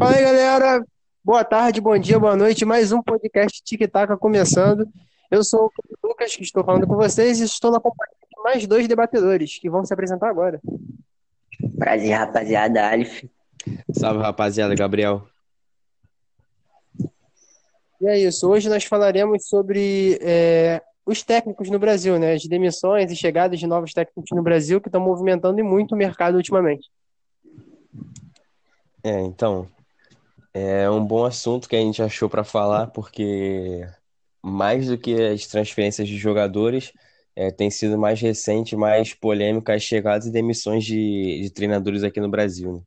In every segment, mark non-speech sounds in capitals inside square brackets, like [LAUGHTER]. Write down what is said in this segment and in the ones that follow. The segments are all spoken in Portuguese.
Fala aí, galera. Boa tarde, bom dia, boa noite. Mais um podcast Tic Tac começando. Eu sou o Lucas, que estou falando com vocês, e estou na companhia de mais dois debatedores que vão se apresentar agora. Prazer, rapaziada. Alif. Salve, rapaziada. Gabriel. E é isso. Hoje nós falaremos sobre é, os técnicos no Brasil, né? As demissões e chegadas de novos técnicos no Brasil que estão movimentando muito o mercado ultimamente. É, então, é um bom assunto que a gente achou para falar, porque mais do que as transferências de jogadores, é, tem sido mais recente, mais polêmica as chegadas e demissões de, de treinadores aqui no Brasil. Né?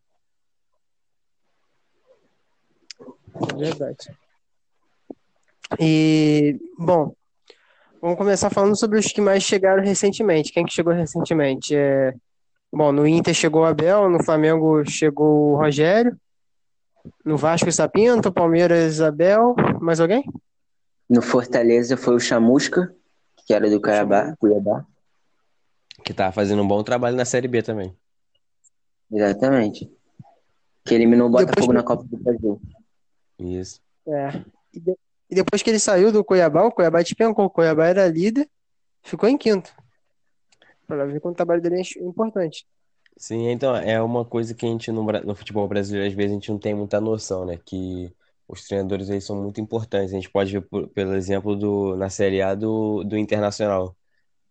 Verdade. E, bom, vamos começar falando sobre os que mais chegaram recentemente. Quem que chegou recentemente? É, bom, no Inter chegou o Abel, no Flamengo chegou o Rogério, no Vasco Sapinto, Palmeiras Abel, mais alguém? No Fortaleza foi o Chamusca, que era do Cuiabá. Cuiabá. Que tá fazendo um bom trabalho na Série B também. Exatamente. Que eliminou o Botafogo depois... na Copa do Brasil. Isso. É. E, de... e, depois que ele saiu do Cuiabá, o Cuiabá despencou. O Cuiabá era líder, ficou em quinto. Para ver como o trabalho dele é importante. Sim, então é uma coisa que a gente no, no futebol brasileiro às vezes a gente não tem muita noção, né? Que os treinadores aí são muito importantes. A gente pode ver, por, pelo exemplo, do, na Série A do, do Internacional,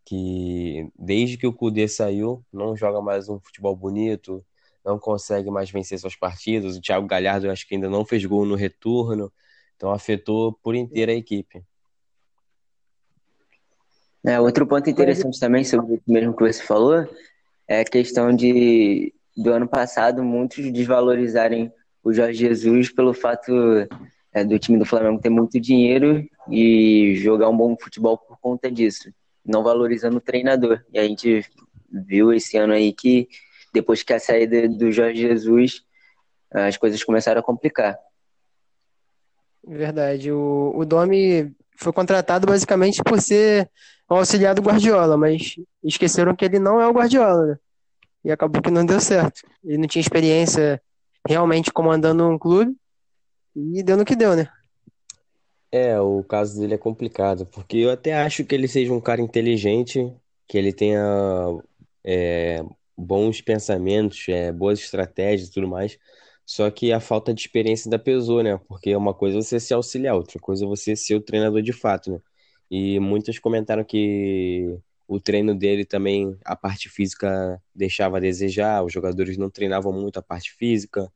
que desde que o Cudê saiu, não joga mais um futebol bonito, não consegue mais vencer suas partidas. O Thiago Galhardo, eu acho que ainda não fez gol no retorno, então afetou por inteira a equipe. É, outro ponto interessante também sobre o mesmo que você falou é questão de do ano passado muitos desvalorizarem o Jorge Jesus pelo fato é, do time do Flamengo ter muito dinheiro e jogar um bom futebol por conta disso, não valorizando o treinador. E a gente viu esse ano aí que depois que a saída do Jorge Jesus, as coisas começaram a complicar. Verdade. O, o Domi foi contratado basicamente por ser o auxiliar do Guardiola, mas esqueceram que ele não é o Guardiola. E acabou que não deu certo. Ele não tinha experiência realmente comandando um clube e deu no que deu, né? É, o caso dele é complicado, porque eu até acho que ele seja um cara inteligente, que ele tenha é, bons pensamentos, é, boas estratégias e tudo mais, só que a falta de experiência da pessoa, né? Porque é uma coisa você ser auxiliar, outra coisa você ser o treinador de fato, né? E muitos comentaram que o treino dele também, a parte física deixava a desejar, os jogadores não treinavam muito a parte física,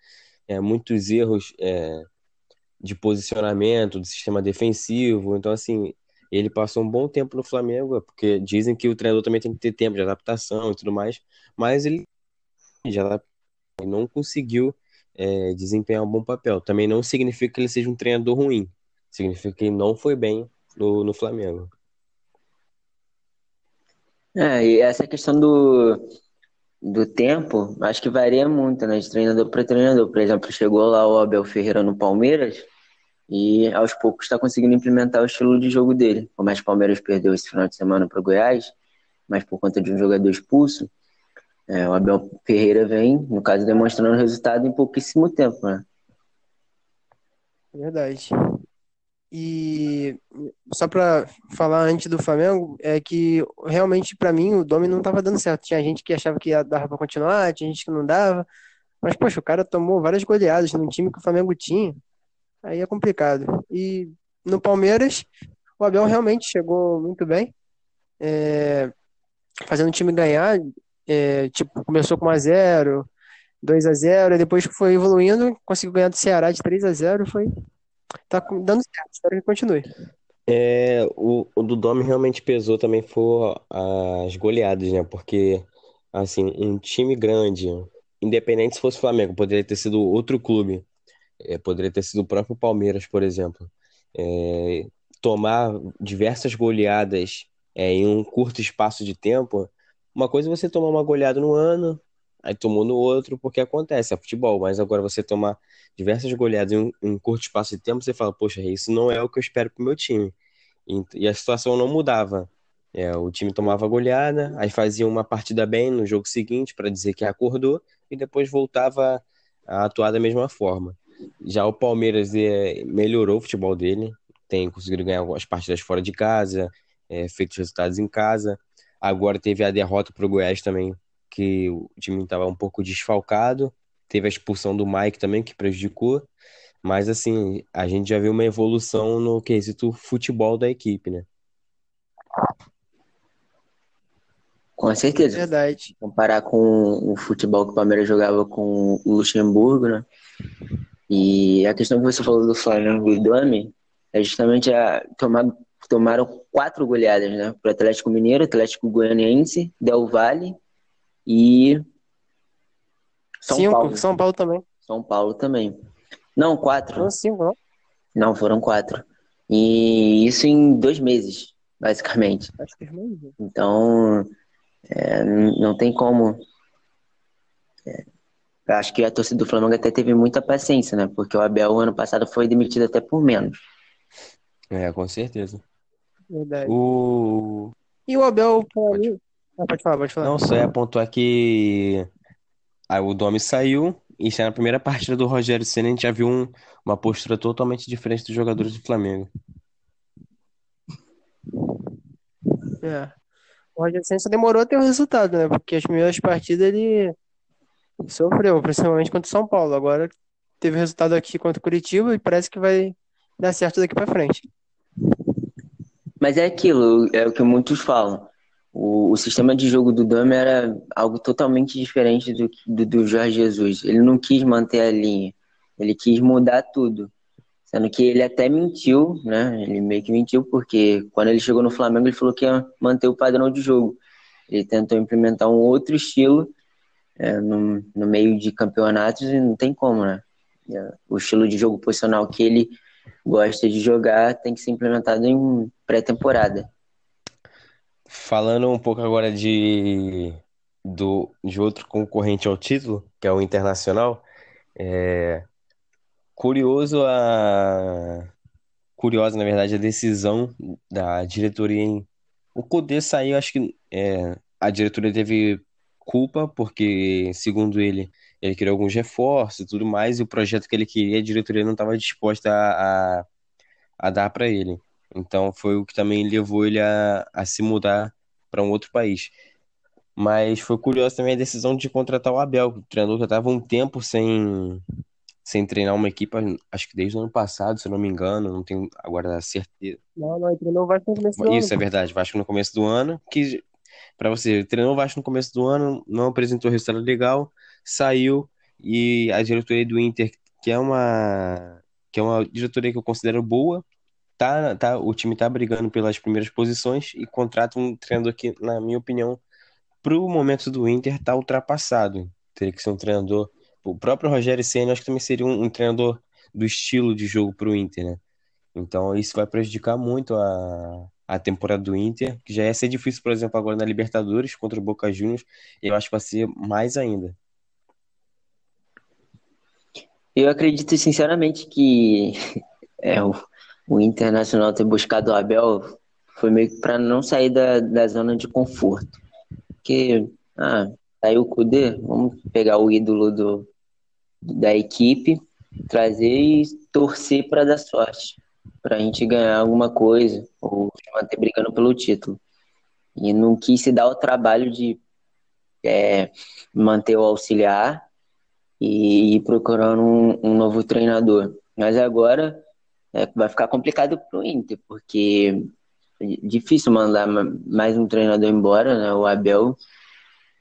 é, muitos erros é, de posicionamento, do sistema defensivo. Então, assim, ele passou um bom tempo no Flamengo, porque dizem que o treinador também tem que ter tempo de adaptação e tudo mais, mas ele já não conseguiu é, desempenhar um bom papel. Também não significa que ele seja um treinador ruim, significa que ele não foi bem no, no Flamengo. É, e essa questão do, do tempo, acho que varia muito, né? De treinador para treinador. Por exemplo, chegou lá o Abel Ferreira no Palmeiras e aos poucos está conseguindo implementar o estilo de jogo dele. Como o Palmeiras perdeu esse final de semana para o Goiás, mas por conta de um jogador expulso, é, o Abel Ferreira vem, no caso, demonstrando resultado em pouquíssimo tempo, né? Verdade. E só para falar antes do Flamengo, é que realmente para mim o Domi não estava dando certo. Tinha gente que achava que dava para continuar, tinha gente que não dava. Mas, poxa, o cara tomou várias goleadas num time que o Flamengo tinha. Aí é complicado. E no Palmeiras, o Abel realmente chegou muito bem, é, fazendo o time ganhar. É, tipo, começou com 1x0, 2x0, e depois foi evoluindo, conseguiu ganhar do Ceará de 3x0, foi tá dando certo, espero que continue. É, o, o do Domi realmente pesou também foi as goleadas, né? Porque, assim, um time grande, independente se fosse Flamengo, poderia ter sido outro clube, é, poderia ter sido o próprio Palmeiras, por exemplo. É, tomar diversas goleadas é, em um curto espaço de tempo, uma coisa é você tomar uma goleada no ano, aí tomou no outro, porque acontece, é futebol, mas agora você tomar diversas goleadas em um, um curto espaço de tempo, você fala, poxa, isso não é o que eu espero pro meu time. E, e a situação não mudava. É, o time tomava goleada, aí fazia uma partida bem no jogo seguinte para dizer que acordou e depois voltava a atuar da mesma forma. Já o Palmeiras é, melhorou o futebol dele, tem conseguido ganhar algumas partidas fora de casa, é, feito resultados em casa. Agora teve a derrota para o Goiás também, que o time estava um pouco desfalcado. Teve a expulsão do Mike também, que prejudicou. Mas, assim, a gente já viu uma evolução no quesito futebol da equipe, né? Com certeza. Verdade. Comparar com o futebol que o Palmeiras jogava com o Luxemburgo, né? E a questão que você falou do Flamengo e do Ami é justamente a tomar, tomaram quatro goleadas, né? Para o Atlético Mineiro, Atlético Goianiense, Del Valle e São cinco, Paulo. São Paulo também. São Paulo também. Não, quatro. Foram cinco, não? Não, foram quatro. E isso em dois meses, basicamente. Acho que é. Então, é, não tem como. É, acho que a torcida do Flamengo até teve muita paciência, né? Porque o Abel, ano passado, foi demitido até por menos. É, com certeza. Verdade. O... E o Abel, pode... Ah, pode falar, pode falar. Não, só é pontuar que aí o Domi saiu e na primeira partida do Rogério Senna a gente já viu um, uma postura totalmente diferente dos jogadores do Flamengo. É. O Rogério Senna só demorou a ter o resultado, né? Porque as primeiras partidas ele sofreu, principalmente contra o São Paulo. Agora teve resultado aqui contra o Curitiba e parece que vai dar certo daqui para frente. Mas é aquilo, é o que muitos falam. O, o sistema de jogo do Dami era algo totalmente diferente do, do, do Jorge Jesus. Ele não quis manter a linha, ele quis mudar tudo. Sendo que ele até mentiu, né? Ele meio que mentiu, porque quando ele chegou no Flamengo, ele falou que ia manter o padrão de jogo. Ele tentou implementar um outro estilo é, no, no meio de campeonatos e não tem como, né? É, o estilo de jogo posicional que ele gosta de jogar tem que ser implementado em pré-temporada. Falando um pouco agora de, do, de outro concorrente ao título, que é o Internacional, é curioso a curiosa, na verdade, a decisão da diretoria em o Cudê saiu, acho que é, a diretoria teve culpa, porque, segundo ele, ele queria alguns reforços e tudo mais, e o projeto que ele queria, a diretoria não estava disposta a, a, a dar para ele. Então foi o que também levou ele a, a se mudar para um outro país. Mas foi curioso também a decisão de contratar o Abel, o treinador que estava um tempo sem, sem treinar uma equipe, acho que desde o ano passado, se eu não me engano, não tenho agora certeza. Não, não, ele treinou o Vasco no começo do Isso ano. é verdade, Vasco no começo do ano, que para você, treinou o Vasco no começo do ano, não apresentou resultado legal, saiu e a diretoria do Inter, que é uma que é uma diretoria que eu considero boa, tá, tá, o time tá brigando pelas primeiras posições e contrata um treinador que, na minha opinião, pro momento do Inter tá ultrapassado. Teria que ser um treinador, o próprio Rogério Ceni acho que também seria um, um treinador do estilo de jogo pro Inter, né? Então isso vai prejudicar muito a, a temporada do Inter, que já ia ser difícil, por exemplo, agora na Libertadores contra o Boca Juniors, eu acho que vai ser mais ainda. Eu acredito sinceramente que [LAUGHS] é, o Internacional ter buscado o Abel foi meio que para não sair da, da zona de conforto. Porque, ah, saiu o Kudê, vamos pegar o ídolo do, da equipe, trazer e torcer para dar sorte para a gente ganhar alguma coisa ou se manter brigando pelo título. E não quis se dar o trabalho de é, manter o auxiliar e ir procurando um, um novo treinador. Mas agora é, vai ficar complicado para o Inter, porque é difícil mandar mais um treinador embora, né, o Abel,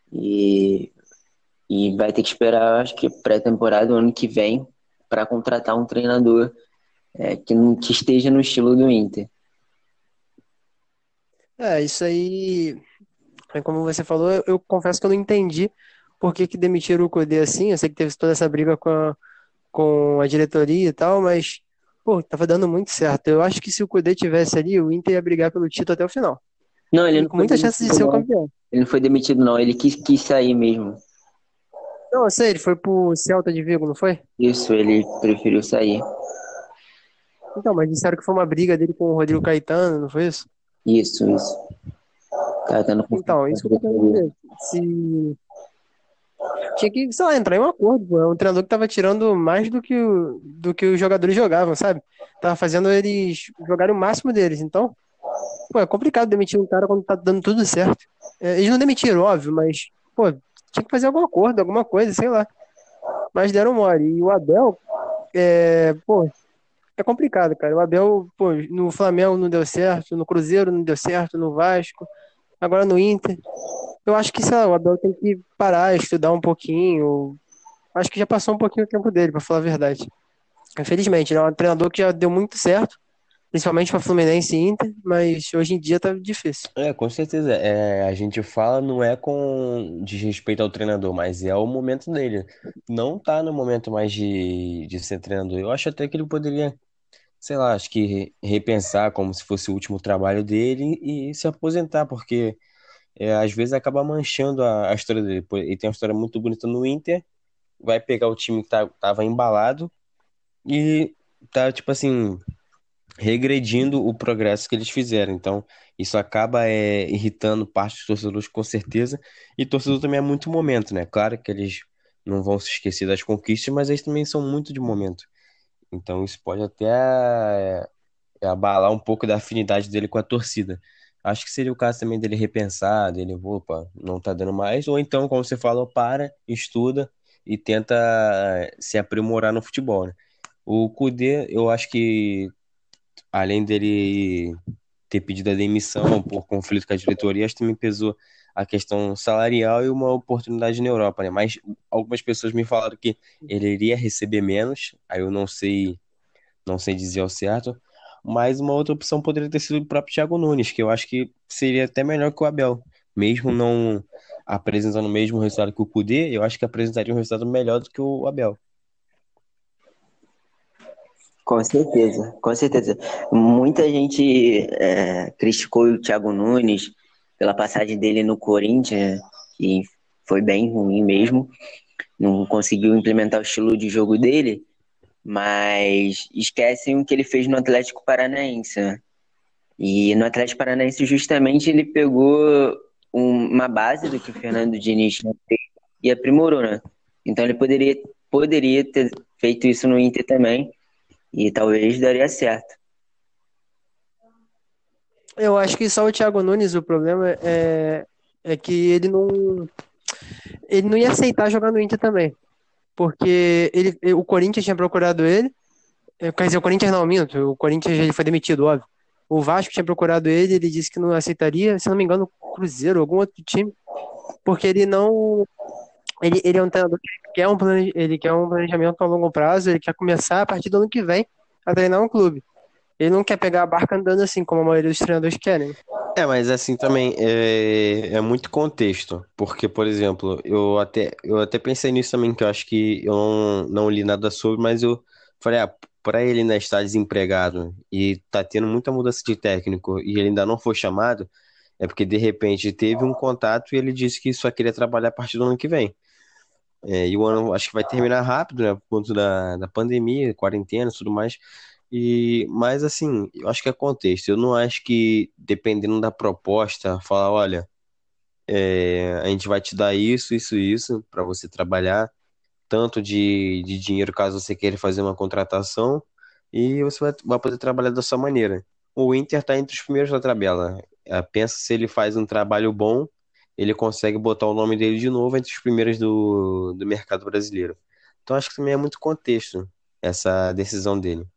e, e vai ter que esperar, acho que pré-temporada, ano que vem, para contratar um treinador é, que, que esteja no estilo do Inter. É, isso aí, é como você falou, eu, confesso que eu não entendi por que, que demitiram o Cudê assim. Eu sei que teve toda essa briga com a, com a diretoria e tal, mas, pô, tava dando muito certo. Eu acho que se o Cudê tivesse ali, o Inter ia brigar pelo título até o final. Não, ele não com muita chance de ser o campeão. Ele não foi demitido, não. Ele quis, quis sair mesmo. Não, eu sei, ele foi pro Celta de Vigo, não foi? Isso, ele preferiu sair. Então, mas disseram que foi uma briga dele com o Rodrigo Caetano, não foi isso? Isso, isso. Caetano Então, isso que eu quero dizer. Se, tinha que, sei lá, entrar em um acordo. Pô. É um treinador que tava tirando mais do que, o, do que os jogadores jogavam, sabe? Tava fazendo eles jogarem o máximo deles. Então, pô, é complicado demitir um cara quando tá dando tudo certo. É, eles não demitiram, óbvio, mas, pô, tinha que fazer algum acordo, alguma coisa, sei lá. Mas deram mole. E o Abel, é, pô, é complicado, cara. O Abel, pô, no Flamengo não deu certo, no Cruzeiro não deu certo, no Vasco, agora no Inter. Eu acho que, sei lá, o Abel tem que parar, estudar um pouquinho. Acho que já passou um pouquinho o tempo dele, pra falar a verdade. Infelizmente, ele é um treinador que já deu muito certo, principalmente para Fluminense e Inter, mas hoje em dia tá difícil. É, com certeza. É, a gente fala não é com desrespeito ao treinador, mas é o momento dele. Não tá no momento mais de, de ser treinador. Eu acho até que ele poderia, sei lá, acho que repensar como se fosse o último trabalho dele e se aposentar, porque é, às vezes acaba manchando a, a história dele. Ele tem uma história muito bonita no Inter, vai pegar o time que tá, tava embalado e tá, tipo assim, regredindo o progresso que eles fizeram. Então, isso acaba é, irritando parte dos torcedores com certeza. E torcedor também é muito momento, né? Claro que eles não vão se esquecer das conquistas, mas eles também são muito de momento. Então, isso pode até é, abalar um pouco da afinidade dele com a torcida. Acho que seria o caso também dele repensar, dele, opa, não tá dando mais. Ou então, como você falou, para, estuda e tenta eh, se aprimorar no futebol, né? O Kudê, eu acho que além dele ter pedido a demissão por conflito com a diretoria, acho que também pesou a questão salarial e uma oportunidade na Europa, né? Mas algumas pessoas me falaram que ele iria receber menos, aí eu não sei, não sei dizer ao certo, mas uma outra opção poderia ter sido o próprio Thiago Nunes, que eu acho que seria até melhor que o Abel, mesmo não apresentando o mesmo resultado que o Kudê, eu acho que apresentaria um resultado melhor do que o Abel. Com certeza, com certeza. Muita gente é, criticou o Thiago Nunes pela passagem dele no Corinthians, que foi bem ruim mesmo. Não conseguiu implementar o estilo de jogo dele, mas esquecem o que ele fez no Atlético Paranaense. né? E no Atlético Paranaense, justamente, ele pegou um- uma base do que o Fernando Diniz e aprimorou, né? Então ele poderia, poderia ter feito isso no Inter também e talvez daria certo. Eu acho que só o Thiago Nunes, o problema é, é que ele não, ele não ia aceitar jogar no Inter também. Porque ele, o Corinthians tinha procurado ele, eh, quer dizer, o Corinthians não, minto, o Corinthians ele foi demitido, óbvio. O Vasco tinha procurado ele, ele disse que não aceitaria, se não me engano, o Cruzeiro, algum outro time, porque ele não. Ele, ele é um treinador que quer um, ele quer um planejamento a longo prazo, ele quer começar a partir do ano que vem a treinar um clube. Ele não quer pegar a barca andando assim, como a maioria dos treinadores querem. É, mas assim também é, é muito contexto, porque, por exemplo, eu até, eu até pensei nisso também, que eu acho que eu não, não li nada sobre, mas eu falei, ah, para ele ainda estar desempregado e tá tendo muita mudança de técnico e ele ainda não foi chamado, é porque de repente teve um contato e ele disse que só queria trabalhar a partir do ano que vem. É, e o ano acho que vai terminar rápido, né, por conta da, da pandemia, quarentena e tudo mais. E, mas assim, eu acho que é contexto. Eu não acho que, dependendo da proposta, falar, olha, é, a gente vai te dar isso, isso isso para você trabalhar, tanto de, de dinheiro caso você queira fazer uma contratação, e você vai, vai poder trabalhar da sua maneira. O Inter está entre os primeiros da tabela. É, Pensa se ele faz um trabalho bom, ele consegue botar o nome dele de novo entre os primeiros do, do mercado brasileiro. Então acho que também é muito contexto essa decisão dele.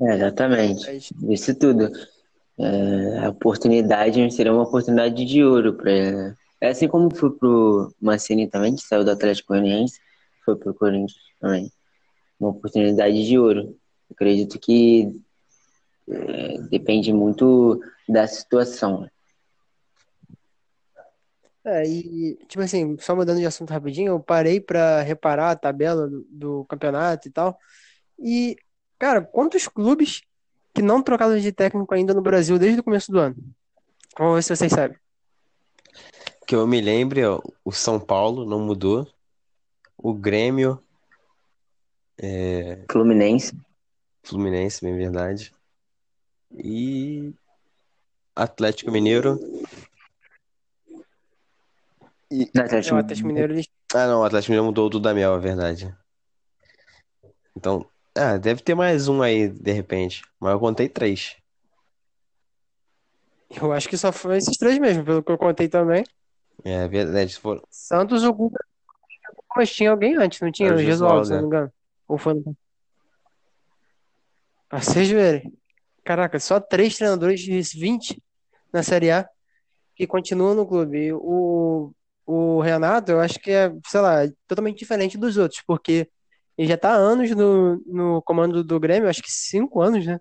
É, exatamente. Isso tudo. É, a oportunidade seria uma oportunidade de ouro para É assim como foi pro Mancini também, que saiu do Atlético Goianiense, foi pro Corinthians também. Uma oportunidade de ouro. Acredito que é, depende muito da situação. é, e, tipo assim, só mudando de assunto rapidinho, eu parei pra reparar a tabela do, do campeonato e tal. E, cara, quantos clubes que não trocaram de técnico ainda no Brasil desde o começo do ano? Vamos ver se vocês sabem. Que eu me lembre, o São Paulo não mudou, o Grêmio, é, Fluminense, Fluminense, bem verdade, e Atlético Mineiro, E... No É, o Atlético Atlético Mineiro. Ah, não, o Atlético Mineiro mudou o Dudamel, é verdade. Então, ah, deve ter mais um aí, de repente. Mas eu contei três. eu acho que só foi esses três mesmo, pelo que eu contei também. É verdade. Santos, o Guga, mas tinha alguém antes, não tinha? Era o Gesualdo, se não me engano. Ou foi no... Pra vocês verem. Caraca, só três treinadores de 20 na Série A que continuam no clube. O, o Renato, eu acho que é, sei lá, totalmente diferente dos outros, porque ele já tá há anos no, no comando do Grêmio, acho que cinco anos, né?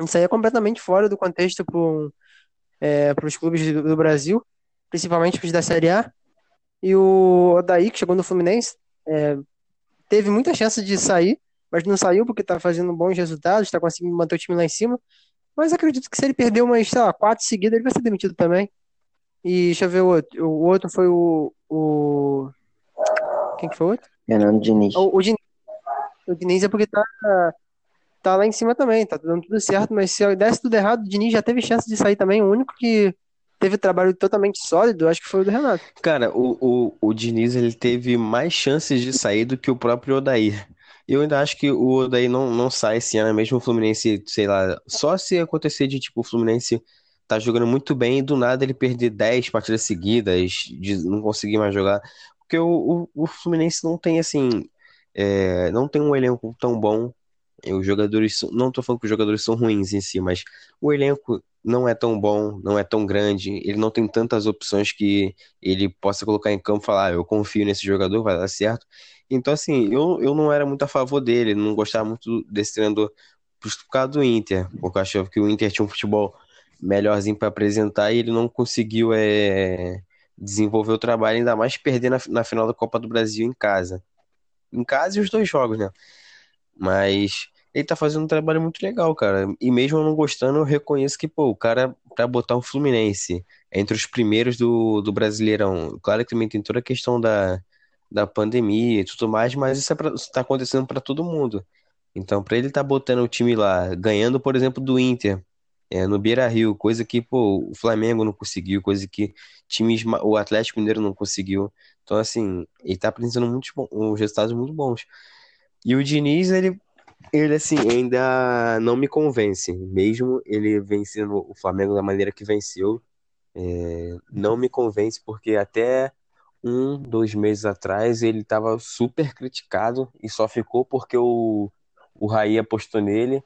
Isso aí é completamente fora do contexto para os clubes do, do Brasil, principalmente os da Série A. E o Odaí, que chegou no Fluminense, é, teve muita chance de sair, mas não saiu porque tá fazendo bons resultados, tá conseguindo manter o time lá em cima. Mas acredito que se ele perder umas, sei lá, quatro seguidas, ele vai ser demitido também. E deixa eu ver o outro. O outro foi o. o... Quem que foi o outro? Fernando Diniz. O, o Diniz. O Diniz é porque tá, tá lá em cima também, tá dando tudo certo, mas se desse tudo errado, o Diniz já teve chance de sair também. O único que teve trabalho totalmente sólido, acho que foi o do Renato. Cara, o, o, o Diniz ele teve mais chances de sair do que o próprio Odair. Eu ainda acho que o Odair não, não sai esse ano, mesmo o Fluminense, sei lá, só se acontecer de tipo o Fluminense tá jogando muito bem e do nada ele perder 10 partidas seguidas, de não conseguir mais jogar. Porque o, o, o Fluminense não tem assim, é, não tem um elenco tão bom. Os jogadores, não tô falando que os jogadores são ruins em si, mas o elenco não é tão bom, não é tão grande, ele não tem tantas opções que ele possa colocar em campo e falar, ah, eu confio nesse jogador, vai dar certo. Então, assim, eu, eu não era muito a favor dele, não gostava muito desse treinador por causa do Inter, porque eu achava que o Inter tinha um futebol melhorzinho para apresentar e ele não conseguiu é, desenvolver o trabalho, ainda mais perder na, na final da Copa do Brasil em casa. Em casa e os dois jogos, né? Mas ele tá fazendo um trabalho muito legal, cara. E mesmo não gostando, eu reconheço que, pô, o cara, pra botar o Fluminense entre os primeiros do, do Brasileirão, claro que também tem toda a questão da, da pandemia e tudo mais, mas isso, é pra, isso tá acontecendo pra todo mundo. Então, pra ele tá botando o time lá, ganhando, por exemplo, do Inter, é, no Beira-Rio, coisa que, pô, o Flamengo não conseguiu, coisa que times, o Atlético Mineiro não conseguiu. Então, assim, ele tá apresentando muitos bons, resultados muito bons. E o Diniz, ele ele, assim, ainda não me convence. Mesmo ele vencendo o Flamengo da maneira que venceu, é, não me convence, porque até um, dois meses atrás ele estava super criticado e só ficou porque o, o Raí apostou nele.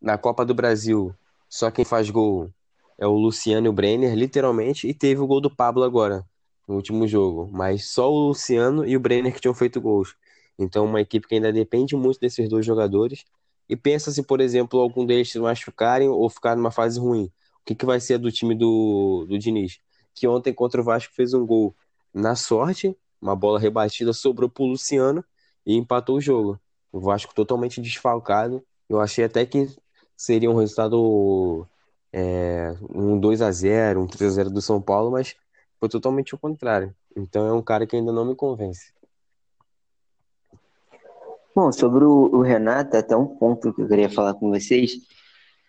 Na Copa do Brasil, só quem faz gol é o Luciano e o Brenner, literalmente, e teve o gol do Pablo agora, no último jogo. Mas só o Luciano e o Brenner que tinham feito gols. Então, uma equipe que ainda depende muito desses dois jogadores. E pensa se, por exemplo, algum deles se machucarem ou ficar numa fase ruim. O que, que vai ser do time do, do Diniz? Que ontem contra o Vasco fez um gol na sorte, uma bola rebatida sobrou pro Luciano e empatou o jogo. O Vasco totalmente desfalcado. Eu achei até que seria um resultado é, um 2 a 0 um 3 a 0 do São Paulo, mas foi totalmente o contrário. Então é um cara que ainda não me convence. Bom, sobre o, Renato, até um ponto que eu queria falar com vocês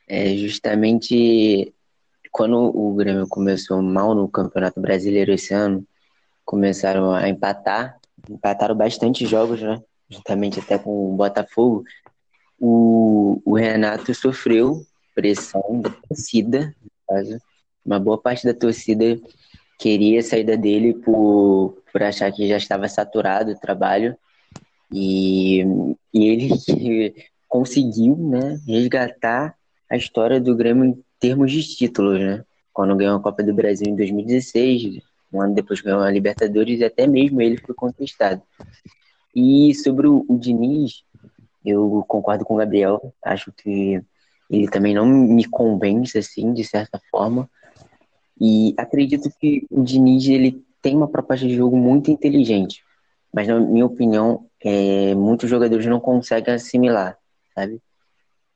é justamente quando o Grêmio começou mal no Campeonato Brasileiro esse ano, começaram a empatar, empataram bastante jogos, né? Justamente até com o Botafogo. O, o Renato sofreu pressão da torcida. Uma boa parte da torcida queria a saída dele por, por achar que já estava saturado o trabalho. E, e ele [LAUGHS] conseguiu né, resgatar a história do Grêmio em termos de títulos, né? Quando ganhou a Copa do Brasil em 2016, um ano depois ganhou a Libertadores e até mesmo ele foi contestado. E sobre o, o Diniz, eu concordo com o Gabriel, acho que ele também não me convence, assim, de certa forma. E acredito que o Diniz, ele tem uma proposta de jogo muito inteligente, mas na minha opinião, é, muitos jogadores não conseguem assimilar, sabe?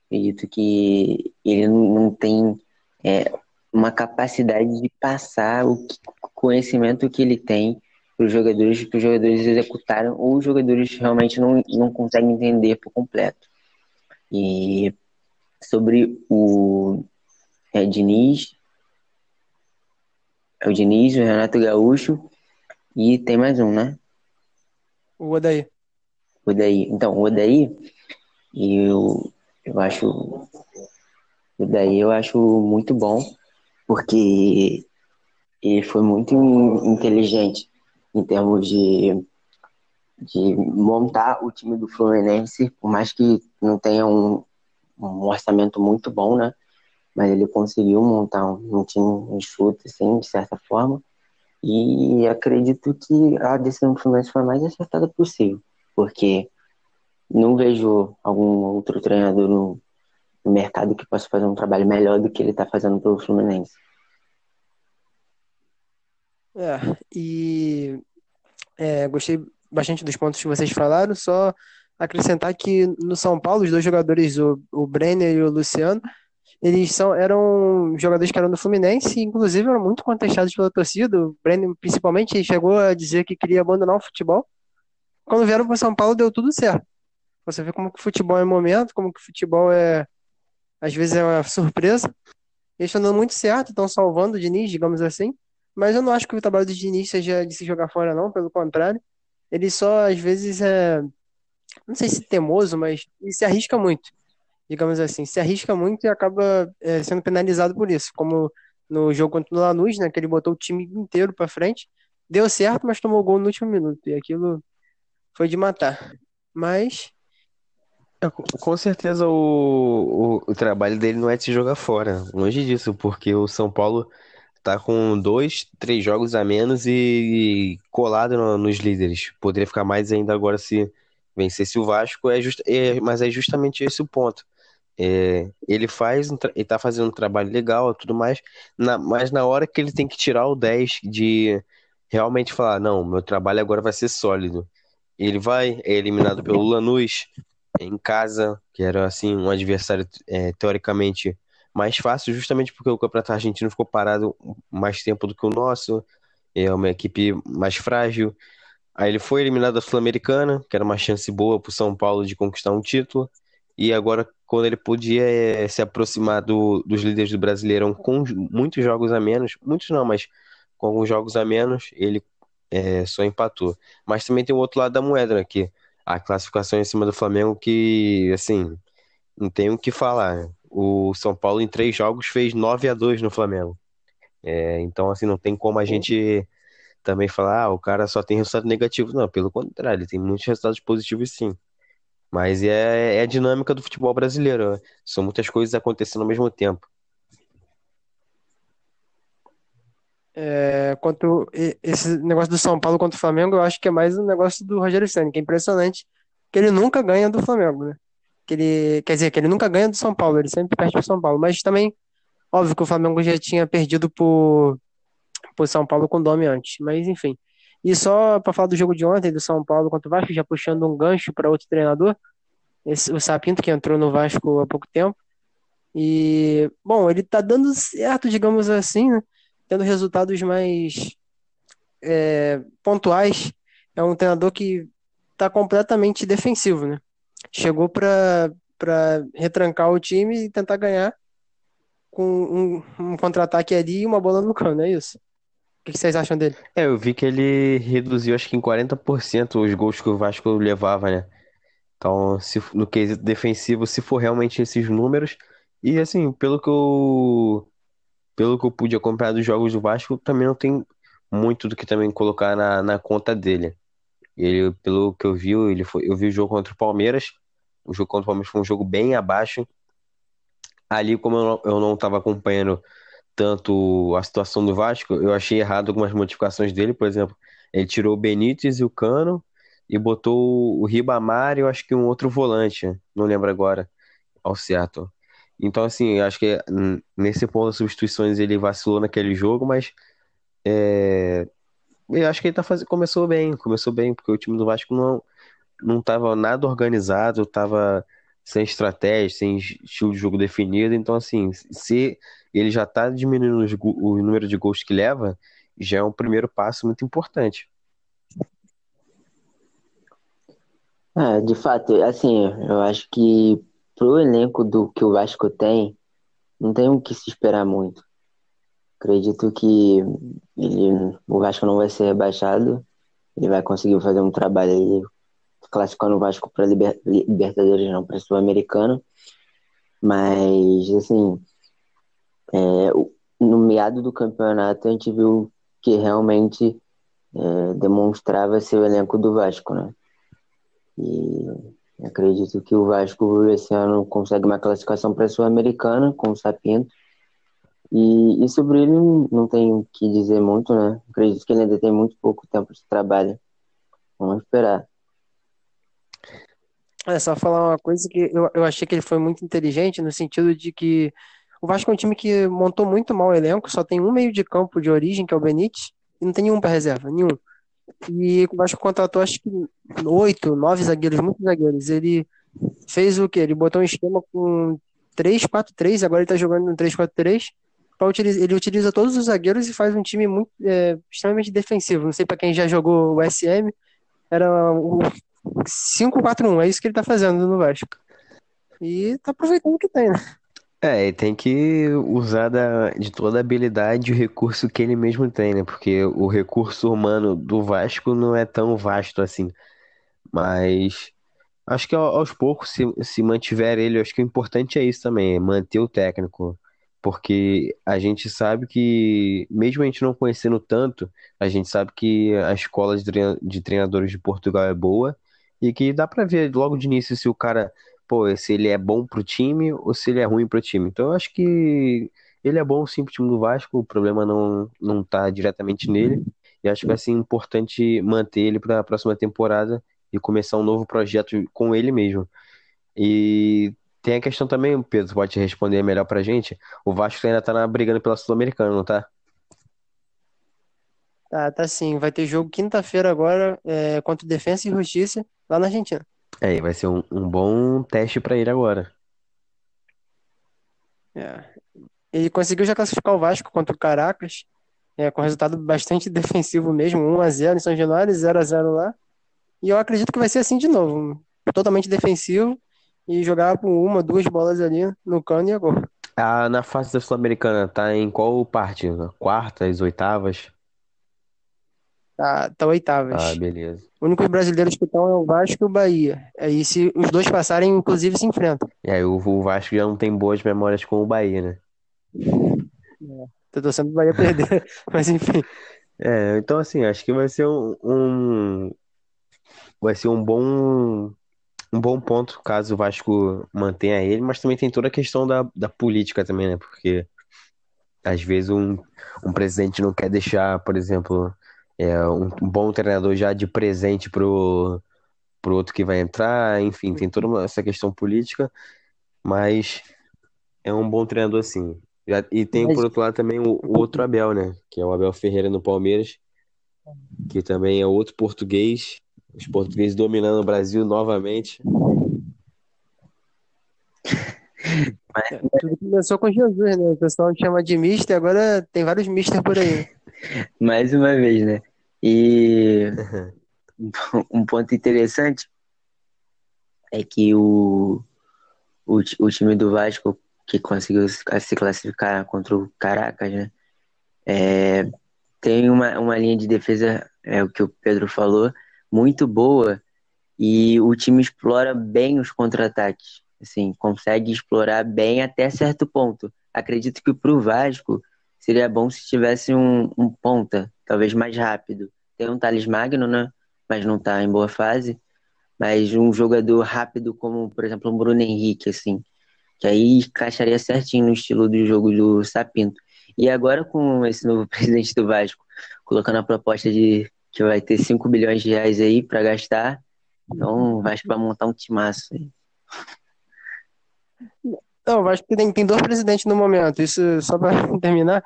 Acredito que ele não tem é, uma capacidade de passar o conhecimento que ele tem para os jogadores, que os jogadores executaram, ou os jogadores realmente não, não conseguem entender por completo. E sobre o é, Diniz, é o Diniz, o Renato Gaúcho, E tem mais um, né? O Odaí. O Odaí. Então, o Odaí, eu, eu acho. O Odaí eu acho muito bom, porque ele foi muito inteligente em termos de, de montar o time do Fluminense, por mais que não tenha um, um orçamento muito bom, né? Mas ele conseguiu montar um, um time enxuto, assim, de certa forma. E acredito que a decisão do Fluminense foi a mais acertada possível, porque não vejo algum outro treinador no, no mercado que possa fazer um trabalho melhor do que ele está fazendo pelo Fluminense. É, e é, gostei bastante dos pontos que vocês falaram, só acrescentar que no São Paulo, os dois jogadores, o, o Brenner e o Luciano, eles são, eram jogadores que eram do Fluminense, inclusive eram muito contestados pela torcida. O Brenner, principalmente, chegou a dizer que queria abandonar o futebol. Quando vieram para São Paulo, deu tudo certo. Você vê como que o futebol é momento, como que o futebol é, às vezes, é uma surpresa. Eles estão dando muito certo, estão salvando o Diniz, digamos assim. Mas eu não acho que o trabalho do Diniz seja de se jogar fora, não, pelo contrário. Ele só, às vezes, é. Não sei se teimoso, mas ele se arrisca muito digamos assim, se arrisca muito e acaba é, sendo penalizado por isso, como no jogo contra o Lanús, né, que ele botou o time inteiro para frente, deu certo, mas tomou gol no último minuto, e aquilo foi de matar. Mas é, com certeza o, o, o, trabalho dele não é de se jogar fora, longe disso, porque o São Paulo tá com dois, três jogos a menos e, colado no, nos líderes. Poderia ficar mais ainda agora se vencesse o Vasco, é just, é, mas é justamente esse o ponto. É, ele faz, ele tá fazendo um trabalho legal e tudo mais, na, mas na hora que ele tem que tirar o 10 de realmente falar, não, meu trabalho agora vai ser sólido. Ele vai, é eliminado pelo Lanús em casa, que era assim um adversário é, teoricamente mais fácil, justamente porque o campeonato argentino ficou parado mais tempo do que o nosso, é uma equipe mais frágil. Aí ele foi eliminado da Sul-Americana, que era uma chance boa para o São Paulo de conquistar um título. E agora, quando ele podia é, se aproximar do, dos líderes do Brasileirão com muitos jogos a menos, muitos não, mas com alguns jogos a menos, ele é, só empatou. Mas também tem o outro lado da moeda, né, que a classificação em cima do Flamengo, que, assim, não tem o que falar. O São Paulo, em três jogos, fez 9 a 2 no Flamengo. É, então, assim, não tem como a gente também falar, ah, o cara só tem resultado negativo. Não, pelo contrário, ele tem muitos resultados positivos sim. Mas é, é a dinâmica do futebol brasileiro. Né? São muitas coisas acontecendo ao mesmo tempo. É, quanto esse negócio do São Paulo contra o Flamengo, eu acho que é mais um negócio do Rogério Ceni, que é impressionante que ele nunca ganha do Flamengo, né? Que ele, quer dizer, que ele nunca ganha do São Paulo, ele sempre perde pro São Paulo, mas também óbvio que o Flamengo já tinha perdido por por São Paulo com o Domi antes, mas enfim. E só para falar do jogo de ontem, do São Paulo contra o Vasco, já puxando um gancho para outro treinador, esse, o Sapinto, que entrou no Vasco há pouco tempo. E, bom, ele tá dando certo, digamos assim, né? Tendo resultados mais é, pontuais. É um treinador que tá completamente defensivo, né? Chegou para retrancar o time e tentar ganhar com um, um contra-ataque ali e uma bola no cano, é isso? O que vocês acham dele? É, eu vi que ele reduziu acho que em 40% os gols que o Vasco levava, né? Então, se, no quesito defensivo, se for realmente esses números, e assim, pelo que eu pelo que eu pude acompanhar dos jogos do Vasco, também não tem muito do que também colocar na, na conta dele. Ele, pelo que eu vi, ele foi, eu vi o jogo contra o Palmeiras. O jogo contra o Palmeiras foi um jogo bem abaixo. Ali, como eu não estava acompanhando tanto a situação do Vasco, eu achei errado algumas modificações dele, por exemplo, ele tirou o Benítez e o Cano e botou o Ribamar e eu acho que um outro volante, não lembro agora, ao certo. Então, assim, acho que nesse ponto das substituições ele vacilou naquele jogo, mas é, eu acho que ele tá faz... começou bem, começou bem, porque o time do Vasco não, não tava nada organizado, tava sem estratégia, sem estilo de jogo definido. Então, assim, se ele já está diminuindo os, o número de gols que leva, já é um primeiro passo muito importante. É, de fato, assim, eu acho que pro elenco do que o Vasco tem, não tem o que se esperar muito. Acredito que ele, o Vasco não vai ser rebaixado. Ele vai conseguir fazer um trabalho aí, classificando o Vasco para liber, Libertadores, não, para Sul-Americana. Mas, assim, é, no meado do campeonato a gente viu que realmente é, demonstrava ser o elenco do Vasco, né? E acredito que o Vasco esse ano consegue uma classificação para a Sul-Americana com o Sapinto. E, e sobre ele não tenho o que dizer muito, né? Acredito que ele ainda tem muito pouco tempo de trabalho. Vamos esperar. É só falar uma coisa que eu, eu achei que ele foi muito inteligente no sentido de que o Vasco é um time que montou muito mal o elenco, só tem um meio de campo de origem, que é o Benítez, e não tem nenhum para reserva, nenhum. E o Vasco contratou acho que oito, nove zagueiros, muitos zagueiros. Ele fez o quê? Ele botou um esquema com 3-4-3, agora ele tá jogando no 3-4-3. Ele utiliza todos os zagueiros e faz um time muito é, extremamente defensivo. Não sei para quem já jogou o SM, era o 5-4-1, é isso que ele tá fazendo no Vasco. E tá aproveitando o que tem, né? É, ele tem que usar da, de toda a habilidade e o recurso que ele mesmo tem, né? Porque o recurso humano do Vasco não é tão vasto assim. Mas acho que aos poucos, se, se mantiver ele, acho que o importante é isso também, é manter o técnico. Porque a gente sabe que, mesmo a gente não conhecendo tanto, a gente sabe que a escola de treinadores de Portugal é boa e que dá pra ver logo de início se o cara pô, se ele é bom pro time ou se ele é ruim pro time. Então eu acho que ele é bom sim pro time do Vasco, o problema não, não tá diretamente nele. E acho que vai ser importante manter ele para a próxima temporada e começar um novo projeto com ele mesmo. E tem a questão também, Pedro, pode responder melhor pra gente. O Vasco ainda tá brigando pela Sul-Americana, não tá? Tá, tá sim. Vai ter jogo quinta-feira agora é, contra o Defensa e Justiça lá na Argentina. É, vai ser um, um bom teste para ele agora. É. Ele conseguiu já classificar o Vasco contra o Caracas, é, com resultado bastante [LAUGHS] defensivo mesmo, 1x0 em São Januário, 0x0 lá. E eu acredito que vai ser assim de novo, totalmente defensivo e jogar com uma, duas bolas ali no cano e a gol. Ah, na fase da Sul-Americana, tá em qual parte? Quartas, oitavas? Tá, tá oitavas. Ah, beleza. O único brasileiros que estão é o Vasco e o Bahia. Aí se os dois passarem, inclusive, se enfrentam. E aí o, o Vasco já não tem boas memórias com o Bahia, né? É, tô torcendo o Bahia perder, [LAUGHS] mas enfim. É, então assim, acho que vai ser um, um vai ser um bom um bom ponto caso o Vasco mantenha ele, mas também tem toda a questão da, da política também, né? Porque às vezes um, um presidente não quer deixar, por exemplo, é, um, bom treinador já de presente pro, pro outro que vai entrar, enfim, tem toda uma, essa questão política, mas é um bom treinador sim. E tem por outro lado também o, o outro Abel, né? Que é o Abel Ferreira no Palmeiras, que também é outro português, os portugueses dominando o Brasil novamente. É, tudo começou com Jesus, né? O pessoal chama de mister, agora tem vários mister por aí. [LAUGHS] Mais uma vez, né? E um ponto interessante é que o, o, o time do Vasco, que conseguiu se classificar contra o Caracas, né? É, tem uma, uma linha de defesa, é o que o Pedro falou, muito boa e o time explora bem os contra-ataques. Assim, consegue explorar bem até certo ponto. Acredito que para o Vasco seria bom se tivesse um, um ponta, talvez mais rápido. Tem um Thales Magno, né? Mas não está em boa fase. Mas um jogador rápido como, por exemplo, um Bruno Henrique, assim. Que aí encaixaria certinho no estilo do jogo do Sapinto. E agora com esse novo [LAUGHS] presidente do Vasco, colocando a proposta de que vai ter 5 bilhões de reais aí para gastar, então o Vasco vai montar um timaço aí. Não, acho que tem, tem dois presidentes no momento. Isso só para [LAUGHS] terminar.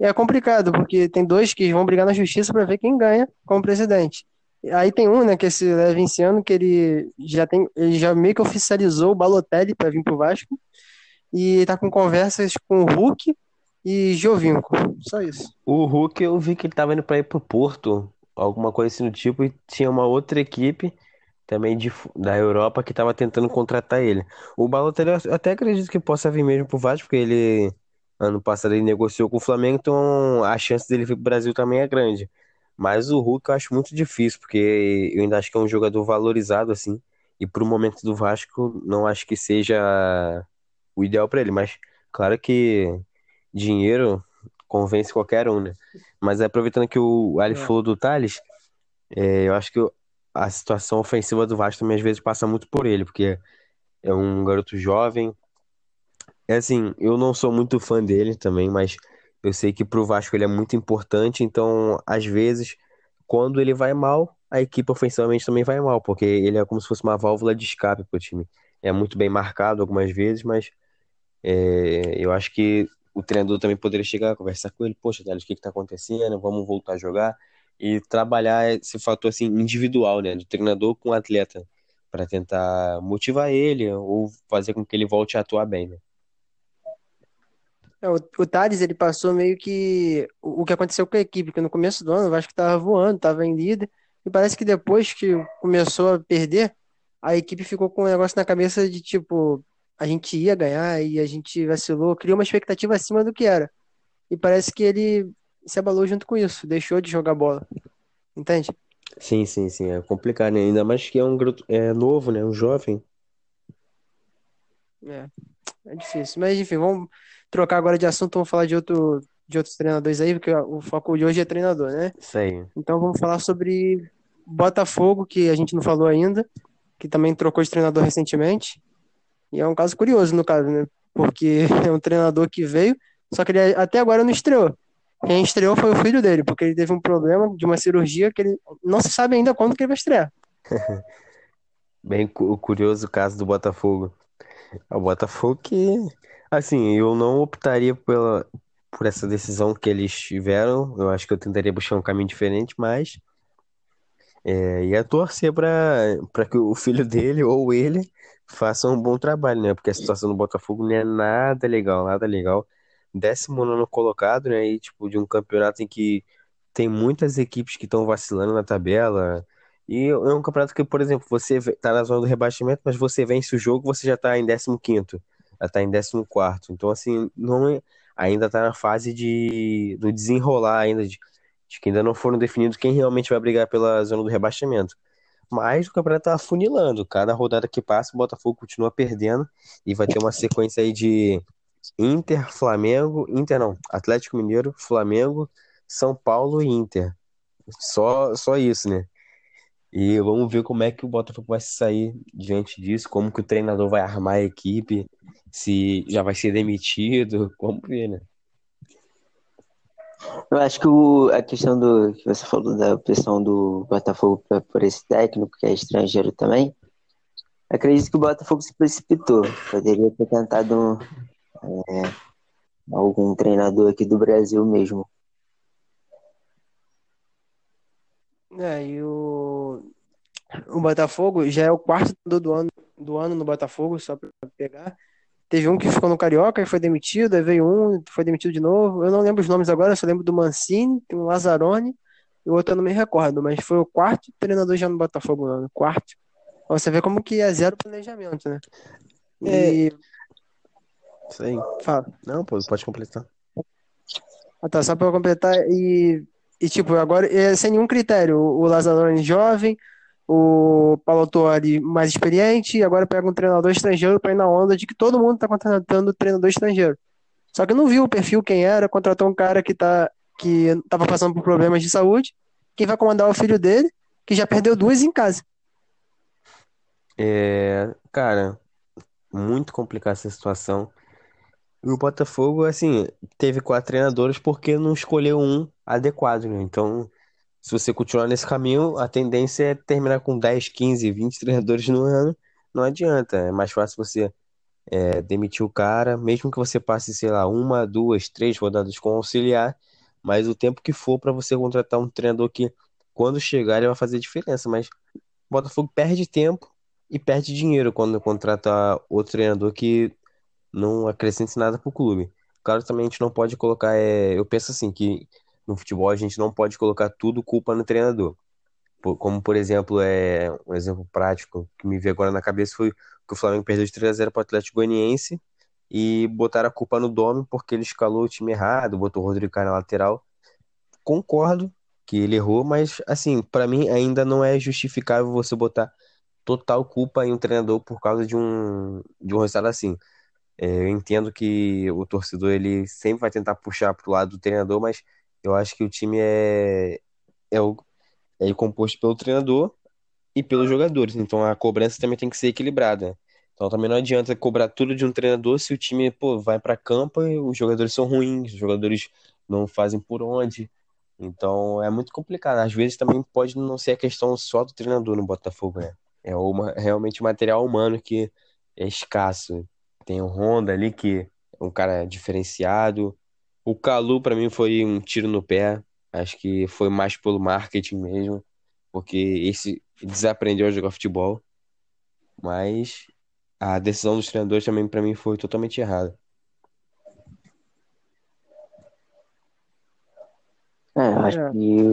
É complicado, porque tem dois que vão brigar na justiça para ver quem ganha como presidente. Aí tem um, né, que é esse Levinciano, que ele já tem, ele já meio que oficializou o Balotelli para vir pro Vasco. E tá com conversas com o Hulk e Giovinco. Só isso. O Hulk eu vi que ele tava indo para ir pro Porto, alguma coisa assim do tipo, e tinha uma outra equipe também de, da Europa que estava tentando contratar ele. O Balotelli eu até acredito que possa vir mesmo pro Vasco, porque ele Ano passado ele negociou com o Flamengo, então a chance dele vir pro Brasil também é grande. Mas o Hulk eu acho muito difícil, porque eu ainda acho que é um jogador valorizado, assim. E pro momento do Vasco, não acho que seja o ideal para ele. Mas claro que dinheiro convence qualquer um, né? Mas aproveitando que o Ali É. falou do Thales, é, eu acho que a situação ofensiva do Vasco também às vezes passa muito por ele, porque é um garoto jovem. É assim, eu não sou muito fã dele também, mas eu sei que pro Vasco ele é muito importante, então às vezes, quando ele vai mal, a equipe ofensivamente também vai mal, porque ele é como se fosse uma válvula de escape pro time. É muito bem marcado algumas vezes, mas é, eu acho que o treinador também poderia chegar, conversar com ele, poxa, Thales, o que que tá acontecendo? Vamos voltar a jogar e trabalhar esse fator assim individual, né, de treinador com atleta, para tentar motivar ele ou fazer com que ele volte a atuar bem, né? É, o, o Thales, ele passou meio que o, o que aconteceu com a equipe, que no começo do ano o Vasco tava voando, tava em líder, e parece que depois que começou a perder, a equipe ficou com um negócio na cabeça de tipo, a gente ia ganhar e a gente vacilou, criou uma expectativa acima do que era. E parece que ele se abalou junto com isso, deixou de jogar bola. Entende? Sim, sim, sim, é complicado, né? Ainda mais que é um é novo, né? Um jovem. É, é difícil. Mas enfim, vamos trocar agora de assunto, vamos falar de outro, de outros treinadores aí, porque o foco de hoje é treinador, né? Isso aí. Então vamos falar sobre Botafogo, que a gente não falou ainda, que também trocou de treinador recentemente. E é um caso curioso, no caso, né? Porque [LAUGHS] é um treinador que veio, só que ele até agora não estreou. Quem estreou foi o filho dele, porque ele teve um problema de uma cirurgia que ele não se sabe ainda quando que ele vai estrear. [LAUGHS] Bem cu- curioso o caso do Botafogo. É O Botafogo que, assim, eu não optaria pela, por essa decisão que eles tiveram. Eu acho que eu tentaria buscar um caminho diferente, mas é, ia torcer para que o filho dele ou ele faça um bom trabalho, né? Porque a situação do Botafogo não é nada legal, nada legal. 19º colocado, né? E, tipo, de um campeonato em que tem muitas equipes que estão vacilando na tabela. E é um campeonato que, por exemplo, você ve- tá na zona do rebaixamento, mas você vence o jogo, você já tá em 15º, já tá em 14º. Então, assim, não é- ainda tá na fase de do desenrolar ainda, de, de que ainda não foram definidos quem realmente vai brigar pela zona do rebaixamento. Mas o campeonato tá afunilando. Cada rodada que passa, o Botafogo continua perdendo e vai ter uma sequência aí de Inter, Flamengo, Inter não, Atlético Mineiro, Flamengo, São Paulo e Inter. Só, só isso, né? E vamos ver como é que o Botafogo vai sair diante disso, como que o treinador vai armar a equipe, se já vai ser demitido, [LAUGHS] como ver, né? Eu acho que o- a questão do que você falou da opção do Botafogo pra- por esse técnico, que é estrangeiro também, acredito que o Botafogo se precipitou. Poderia ter tentado é, algum treinador aqui do Brasil mesmo. É, e o, o Botafogo já é o quarto treinador do ano, do ano no Botafogo, só pra pegar. Teve um que ficou no Carioca e foi demitido, aí veio um, foi demitido de novo. Eu não lembro os nomes agora, só lembro do Mancini, tem o Lazzaroni, e o outro eu não me recordo, mas foi o quarto treinador já no Botafogo, no ano, quarto. Você vê como que é zero planejamento, né? E Aí. fala. Não, pô, pode completar. Ah, tá, só pra completar, e, e tipo, agora, é, sem nenhum critério, o Lazzaroni jovem, o Paulo Tuori mais experiente, e agora pega um treinador estrangeiro pra ir na onda de que todo mundo tá contratando treinador estrangeiro. Só que não viu o perfil quem era, contratou um cara que tá, que tava passando por problemas de saúde, quem vai comandar é o filho dele, que já perdeu duas em casa. É, cara, muito complicada essa situação. E o Botafogo, assim, teve quatro treinadores porque não escolheu um adequado, né? Então, se você continuar nesse caminho, a tendência é terminar com 10, 15, 20 treinadores no ano. Não adianta. É mais fácil você é, demitir o cara, mesmo que você passe, sei lá, uma, duas, três rodadas com auxiliar, mas o tempo que for para você contratar um treinador que, quando chegar, ele vai fazer diferença. Mas o Botafogo perde tempo e perde dinheiro quando contrata outro treinador que não acrescente nada pro clube. Claro, também a gente não pode colocar, é, eu penso assim, que no futebol a gente não pode colocar tudo culpa no treinador. Como, por exemplo, é um exemplo prático que me veio agora na cabeça foi que o Flamengo perdeu de 3 a 0 para o Atlético Goianiense e botaram a culpa no Domi porque ele escalou o time errado, botou o Rodrigo Caio na lateral. Concordo que ele errou, mas assim, para mim ainda não é justificável você botar total culpa em um treinador por causa de um de um resultado assim. É, eu entendo que o torcedor ele sempre vai tentar puxar pro lado do treinador, mas eu acho que o time é é, o, é composto pelo treinador e pelos jogadores, então a cobrança também tem que ser equilibrada. Então também não adianta cobrar tudo de um treinador se o time, pô, vai para campo e os jogadores são ruins, os jogadores não fazem por onde. Então é muito complicado. Às vezes também pode não ser a questão só do treinador no Botafogo, né? É uma, realmente o material humano que é escasso. Tem o Honda ali que é um cara diferenciado. O Calu para mim foi um tiro no pé. Acho que foi mais pelo marketing mesmo, porque esse desaprendeu a jogar futebol. Mas a decisão dos treinadores também para mim foi totalmente errada. É, acho que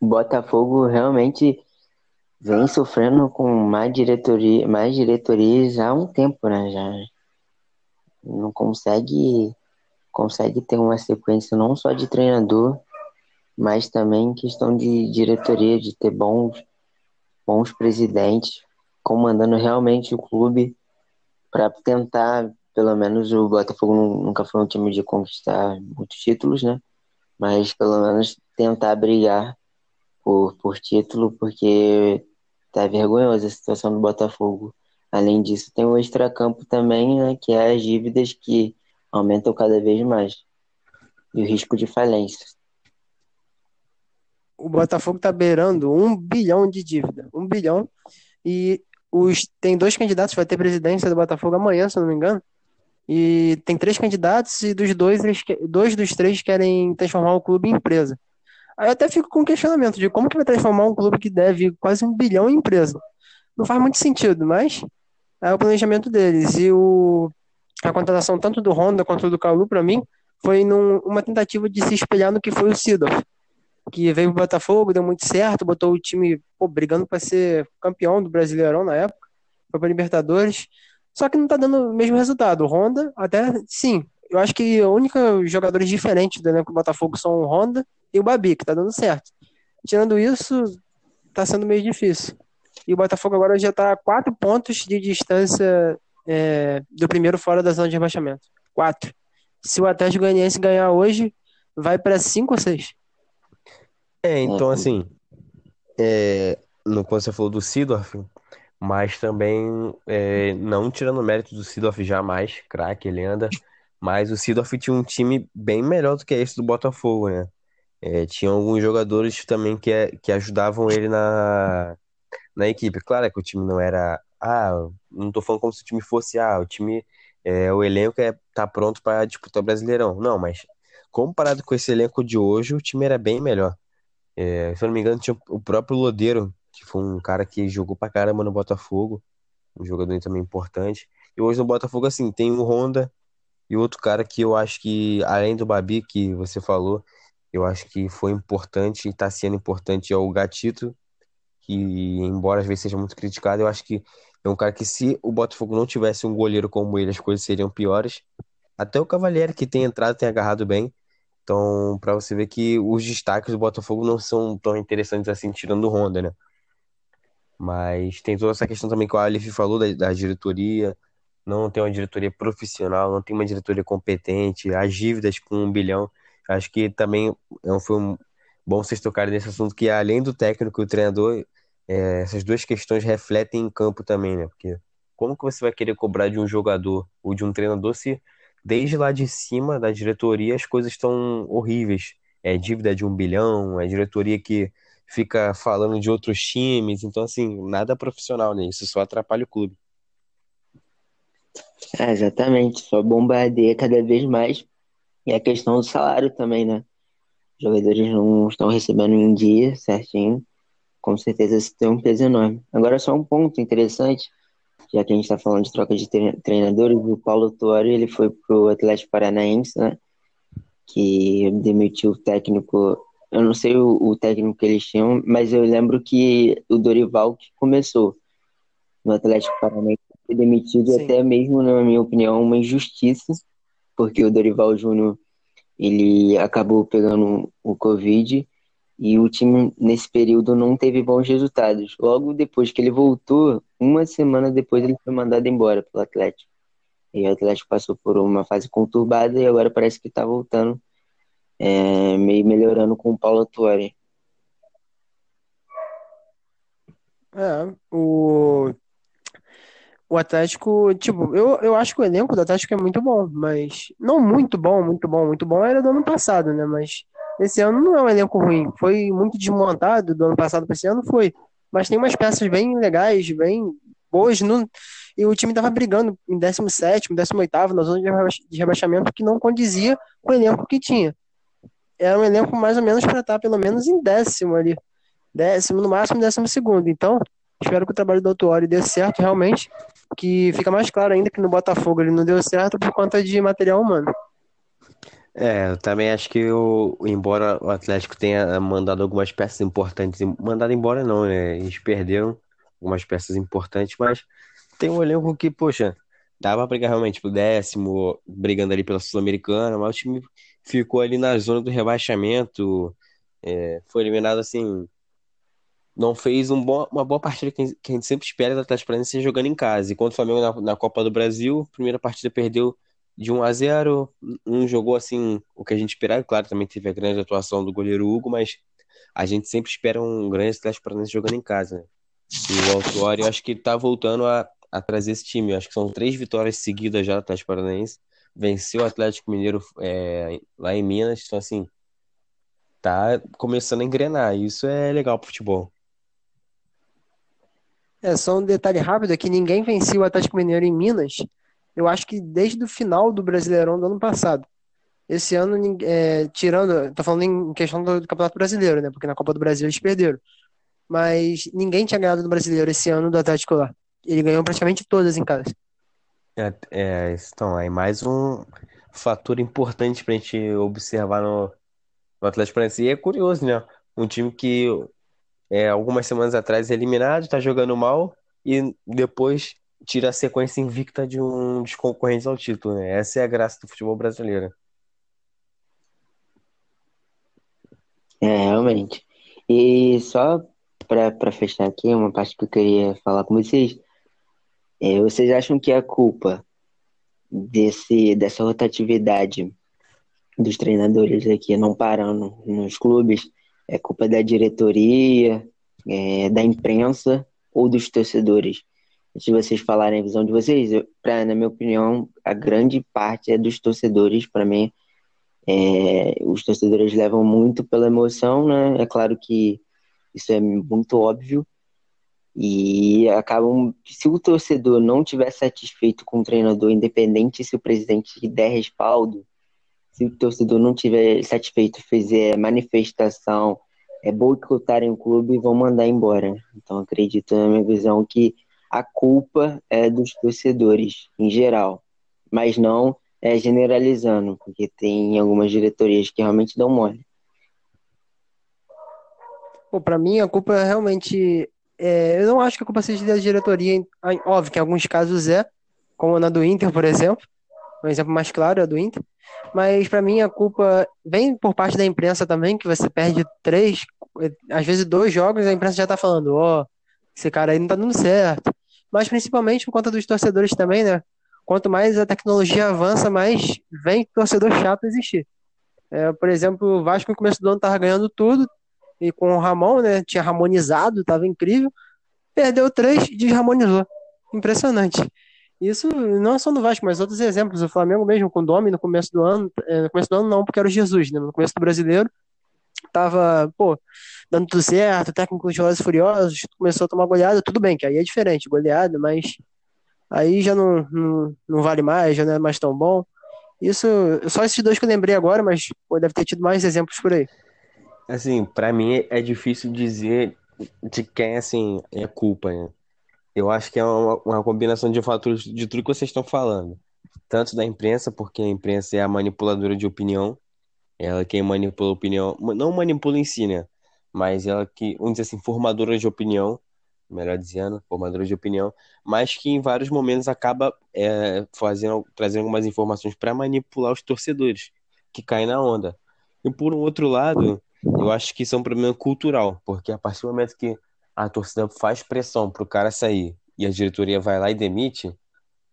o Botafogo realmente vem sofrendo com mais diretoria, mais diretorias há um tempo, né? Já não consegue consegue ter uma sequência não só de treinador, mas também questão de diretoria, de ter bons bons presidentes comandando realmente o clube para tentar, pelo menos o Botafogo nunca foi um time de conquistar muitos títulos, né? Mas pelo menos tentar brigar por, por título, porque tá vergonhosa a situação do Botafogo. Além disso, tem o extracampo também, né, que é as dívidas que aumentam cada vez mais. E o risco de falência. O Botafogo tá beirando um bilhão de dívida. Um bilhão. E os, tem dois candidatos, vai ter presidência do Botafogo amanhã, se não me engano. E tem três candidatos e dos dois, eles, dois dos três querem transformar o clube em empresa. Aí eu até fico com questionamento de como que vai transformar um clube que deve quase um bilhão em empresa. Não faz muito sentido, mas é o planejamento deles. E o, a contratação tanto do Honda quanto do Calu, para mim, foi num, uma tentativa de se espelhar no que foi o Sidorf que veio pro Botafogo, deu muito certo, botou o time pô, brigando para ser campeão do Brasileirão na época, foi para Libertadores. Só que não tá dando o mesmo resultado. O Honda, até sim, eu acho que os únicos jogadores diferentes do elenco do Botafogo são o Honda e o Babi, que tá dando certo. Tirando isso, tá sendo meio difícil. E o Botafogo agora já tá a quatro pontos de distância é, do primeiro fora da zona de rebaixamento. Quatro. Se o Atlético Goianiense ganhar hoje, vai para cinco ou seis. É, então assim, é, no que você falou do Sidorf, mas também é, não tirando o mérito do Sidorf jamais, craque, ele anda, mas o Sidorf tinha um time bem melhor do que esse do Botafogo, né? É, tinha alguns jogadores também que, que ajudavam ele na, na equipe. Claro que o time não era. Ah, não tô falando como se o time fosse. Ah, o time. É, o elenco é, tá pronto para disputar o Brasileirão. Não, mas comparado com esse elenco de hoje, o time era bem melhor. É, se eu não me engano, tinha o próprio Lodeiro, que foi um cara que jogou pra caramba no Botafogo, um jogador também importante. E hoje no Botafogo, assim, tem o Honda e outro cara que eu acho que, além do Babi, que você falou, eu acho que foi importante e tá sendo importante, é o Gatito, que, embora às vezes seja muito criticado, eu acho que é um cara que, se o Botafogo não tivesse um goleiro como ele, as coisas seriam piores. Até o Cavalieri, que tem entrado, tem agarrado bem. Então, para você ver que os destaques do Botafogo não são tão interessantes assim, tirando o Honda, né? Mas tem toda essa questão também que o Aleph falou da, da diretoria. Não tem uma diretoria profissional, não tem uma diretoria competente, as dívidas com um bilhão. Acho que também é foi um bom vocês tocarem nesse assunto, que além do técnico e o treinador, é, essas duas questões refletem em campo também, né? Porque como que você vai querer cobrar de um jogador ou de um treinador se desde lá de cima da diretoria as coisas estão horríveis. É dívida de um bilhão, é diretoria que fica falando de outros times, então assim, nada profissional, né? Isso só atrapalha o clube. É, exatamente, só bombardeia cada vez mais. E a questão do salário também, né? Os jogadores não estão recebendo em dia certinho. Com certeza isso tem um peso enorme. Agora, só um ponto interessante já que a gente está falando de troca de treinadores, o Paulo Tuori ele foi pro Atlético Paranaense, né? Que demitiu o técnico. Eu não sei o, o, técnico que eles tinham, mas eu lembro que o Dorival que começou no Atlético Paranaense foi demitido, e Sim. até mesmo, na minha opinião, uma injustiça, porque o Dorival Júnior ele acabou pegando o Covid e o time nesse período não teve bons resultados. Logo depois que ele voltou, uma semana depois ele foi mandado embora pelo Atlético. E o Atlético passou por uma fase conturbada e agora parece que está voltando, é, meio melhorando com o Paulo Tuori. É, o, o Atlético, tipo, eu, eu acho que o elenco do Atlético é muito bom, mas não muito bom, muito bom, muito bom era do ano passado, né? Mas esse ano não é um elenco ruim. Foi muito desmontado do ano passado para esse ano, foi. Mas tem umas peças bem legais, bem boas. No, e o time tava brigando em 17, 18 na zona de reba- de rebaixamento, que não condizia com o elenco que tinha. Era um elenco mais ou menos para estar pelo menos em décimo ali. Décimo, no máximo décimo segundo. Então, espero que o trabalho do Autuori dê certo realmente. Que fica mais claro ainda que no Botafogo ele não deu certo por conta de material humano. É, eu também acho que o, embora o Atlético tenha mandado algumas peças importantes, mandado embora não, né? Eles perderam algumas peças importantes, mas tem um elenco que, poxa, dava pra brigar realmente pro décimo, brigando ali pela Sul-Americana, mas o time ficou ali na zona do rebaixamento, é, foi eliminado assim, não fez um bom, uma boa partida que a gente sempre espera do Atlético Paranaense jogando em casa. E contra o Flamengo na, na Copa do Brasil, primeira partida perdeu de 1 a 0, não jogou assim o que a gente esperava, claro, também teve a grande atuação do goleiro Hugo, mas a gente sempre espera um grande Atlético Paranaense jogando em casa, né? E o Autuori, eu acho que tá voltando a, a trazer esse time. Eu acho que são três vitórias seguidas já do Atlético Paranaense. Venceu o Atlético Mineiro é, lá em Minas, então assim, tá começando a engrenar. Isso é legal pro futebol. É só um detalhe rápido é que ninguém vencia o Atlético Mineiro em Minas. Eu acho que desde o final do Brasileirão do ano passado. Esse ano, é, tirando, tô falando em questão do, do Campeonato Brasileiro, né? Porque na Copa do Brasil eles perderam. Mas ninguém tinha ganhado no Brasileiro esse ano do Atlético lá. Ele ganhou praticamente todas em casa. É, é, então, aí mais um fator importante pra gente observar no, no Atlético Paranaense. E é curioso, né? Um time que é, algumas semanas atrás é eliminado, tá jogando mal e depois tira a sequência invicta de um dos concorrentes ao título, né? Essa é a graça do futebol brasileiro. É, realmente. E só para fechar aqui, uma parte que eu queria falar com vocês. É, vocês acham que a culpa desse, dessa rotatividade dos treinadores aqui não parando nos clubes é culpa da diretoria, é, da imprensa ou dos torcedores? Se vocês falarem a visão de vocês, eu, pra, na minha opinião, a grande parte é dos torcedores. Para mim, é, os torcedores levam muito pela emoção, né? É claro que isso é muito óbvio. E acabam, se o torcedor não tiver satisfeito com o treinador, independente se o presidente der respaldo, se o torcedor não tiver satisfeito, fizer manifestação, é boicotarem o clube, vão mandar embora. Então acredito na minha visão que a culpa é dos torcedores em geral, mas não é generalizando, porque tem algumas diretorias que realmente dão mole. Pô, pra mim, a culpa realmente. é, eu não acho que a culpa seja da diretoria. em- Óbvio que em alguns casos é, como na do Inter, por exemplo. Um exemplo mais claro é a do Inter. Mas pra mim, a culpa vem por parte da imprensa também, que você perde três, às vezes dois jogos, a imprensa já tá falando: ó, esse cara aí não tá dando certo. Mas principalmente por conta dos torcedores também, né? Quanto mais a tecnologia avança, mais vem torcedor chato existir. É, por exemplo, o Vasco no começo do ano tava ganhando tudo, e com o Ramon, né? Tinha harmonizado, tava incrível. Perdeu três, desharmonizou. Impressionante. Isso não só no Vasco, mas outros exemplos. O Flamengo mesmo, com o Domi no começo do ano. eh, No começo do ano não, porque era o Jesus, né? No começo do brasileiro, tava, pô, dando tudo certo, técnico de e Furiosos, começou a tomar goleada, tudo bem, que aí é diferente, goleada, mas aí já não, não, não vale mais, já não é mais tão bom. Isso, só esses dois que eu lembrei agora, mas pô, deve ter tido mais exemplos por aí. Assim, pra mim é difícil dizer de quem, assim, é culpa, né? Eu acho que é uma, uma combinação de fatores de tudo que vocês estão falando. Tanto da imprensa, porque a imprensa é a manipuladora de opinião. Ela quem manipula opinião. Não manipula em si, né? Mas ela que, vamos dizer assim, formadora de opinião. melhor dizendo, formadores de opinião, mas que em vários momentos acaba é, fazendo, trazendo algumas informações para manipular os torcedores que caem na onda. E por um outro lado, eu acho que isso é um problema cultural, porque a partir do momento que a torcida faz pressão para o cara sair e a diretoria vai lá e demite,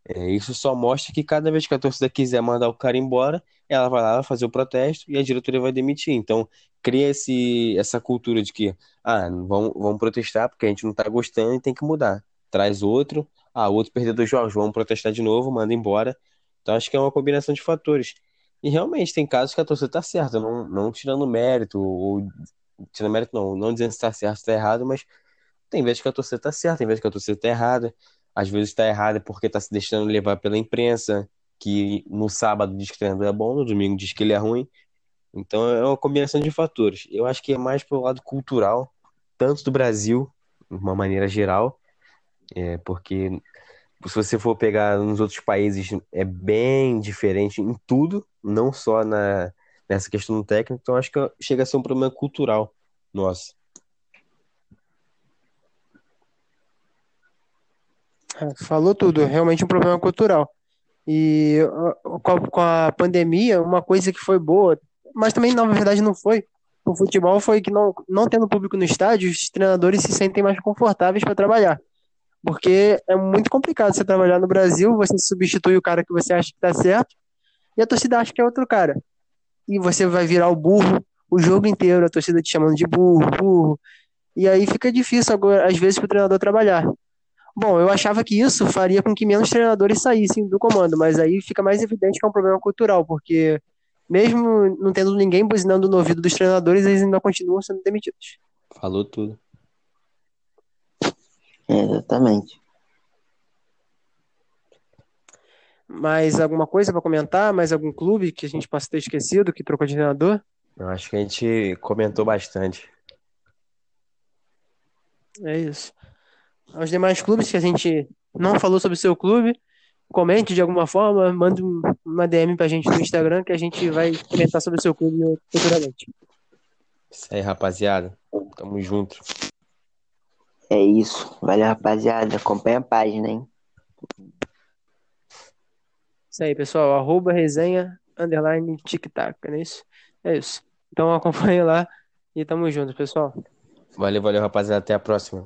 é, isso só mostra que cada vez que a torcida quiser mandar o cara embora, ela vai lá fazer o protesto e a diretoria vai demitir. Então, cria esse, essa cultura de que, ah, vamos, vamos protestar porque a gente não está gostando e tem que mudar. Traz outro, ah, outro perdeu dois jogos, vamos protestar de novo, manda embora. Então, acho que é uma combinação de fatores. E realmente tem casos que a torcida está certa, não, não tirando mérito, ou tirando mérito não, não dizendo se está certo, se está errado, mas tem vezes que a torcida está certa, tem vezes que a torcida está errada às vezes está errado porque está se deixando levar pela imprensa, que no sábado diz que o treinador é bom, no domingo diz que ele é ruim. Então é uma combinação de fatores. Eu acho que é mais pelo lado cultural, tanto do Brasil, de uma maneira geral, é, porque se você for pegar nos outros países, é bem diferente em tudo, não só na, nessa questão técnica. Então acho que chega a ser um problema cultural nosso. É, falou tudo, realmente um problema cultural. E com a pandemia, uma coisa que foi boa, mas também na verdade não foi, o futebol foi que não, não tendo público no estádio, os treinadores se sentem mais confortáveis para trabalhar. Porque é muito complicado você trabalhar no Brasil, você substitui o cara que você acha que tá certo, e a torcida acha que é outro cara. E você vai virar o burro o jogo inteiro, a torcida te chamando de burro, burro. E aí fica difícil, agora, às vezes, para o treinador trabalhar. Bom, eu achava que isso faria com que menos treinadores saíssem do comando, mas aí fica mais evidente que é um problema cultural, porque mesmo não tendo ninguém buzinando no ouvido dos treinadores, eles ainda continuam sendo demitidos. Falou tudo. exatamente. Mais alguma coisa para comentar? Mais algum clube que a gente possa ter esquecido que trocou de treinador? Eu acho que a gente comentou bastante. É isso aos demais clubes que a gente não falou sobre o seu clube, comente de alguma forma, mande uma DM pra gente no Instagram que a gente vai comentar sobre o seu clube futuramente. Isso aí, rapaziada. Tamo junto. É isso. Valeu, rapaziada. Acompanha a página, hein? Isso aí, pessoal. Arroba resenha, underline, tic-tac, não é isso? É isso. Então acompanhe lá e tamo junto, pessoal. Valeu, valeu, rapaziada. Até a próxima.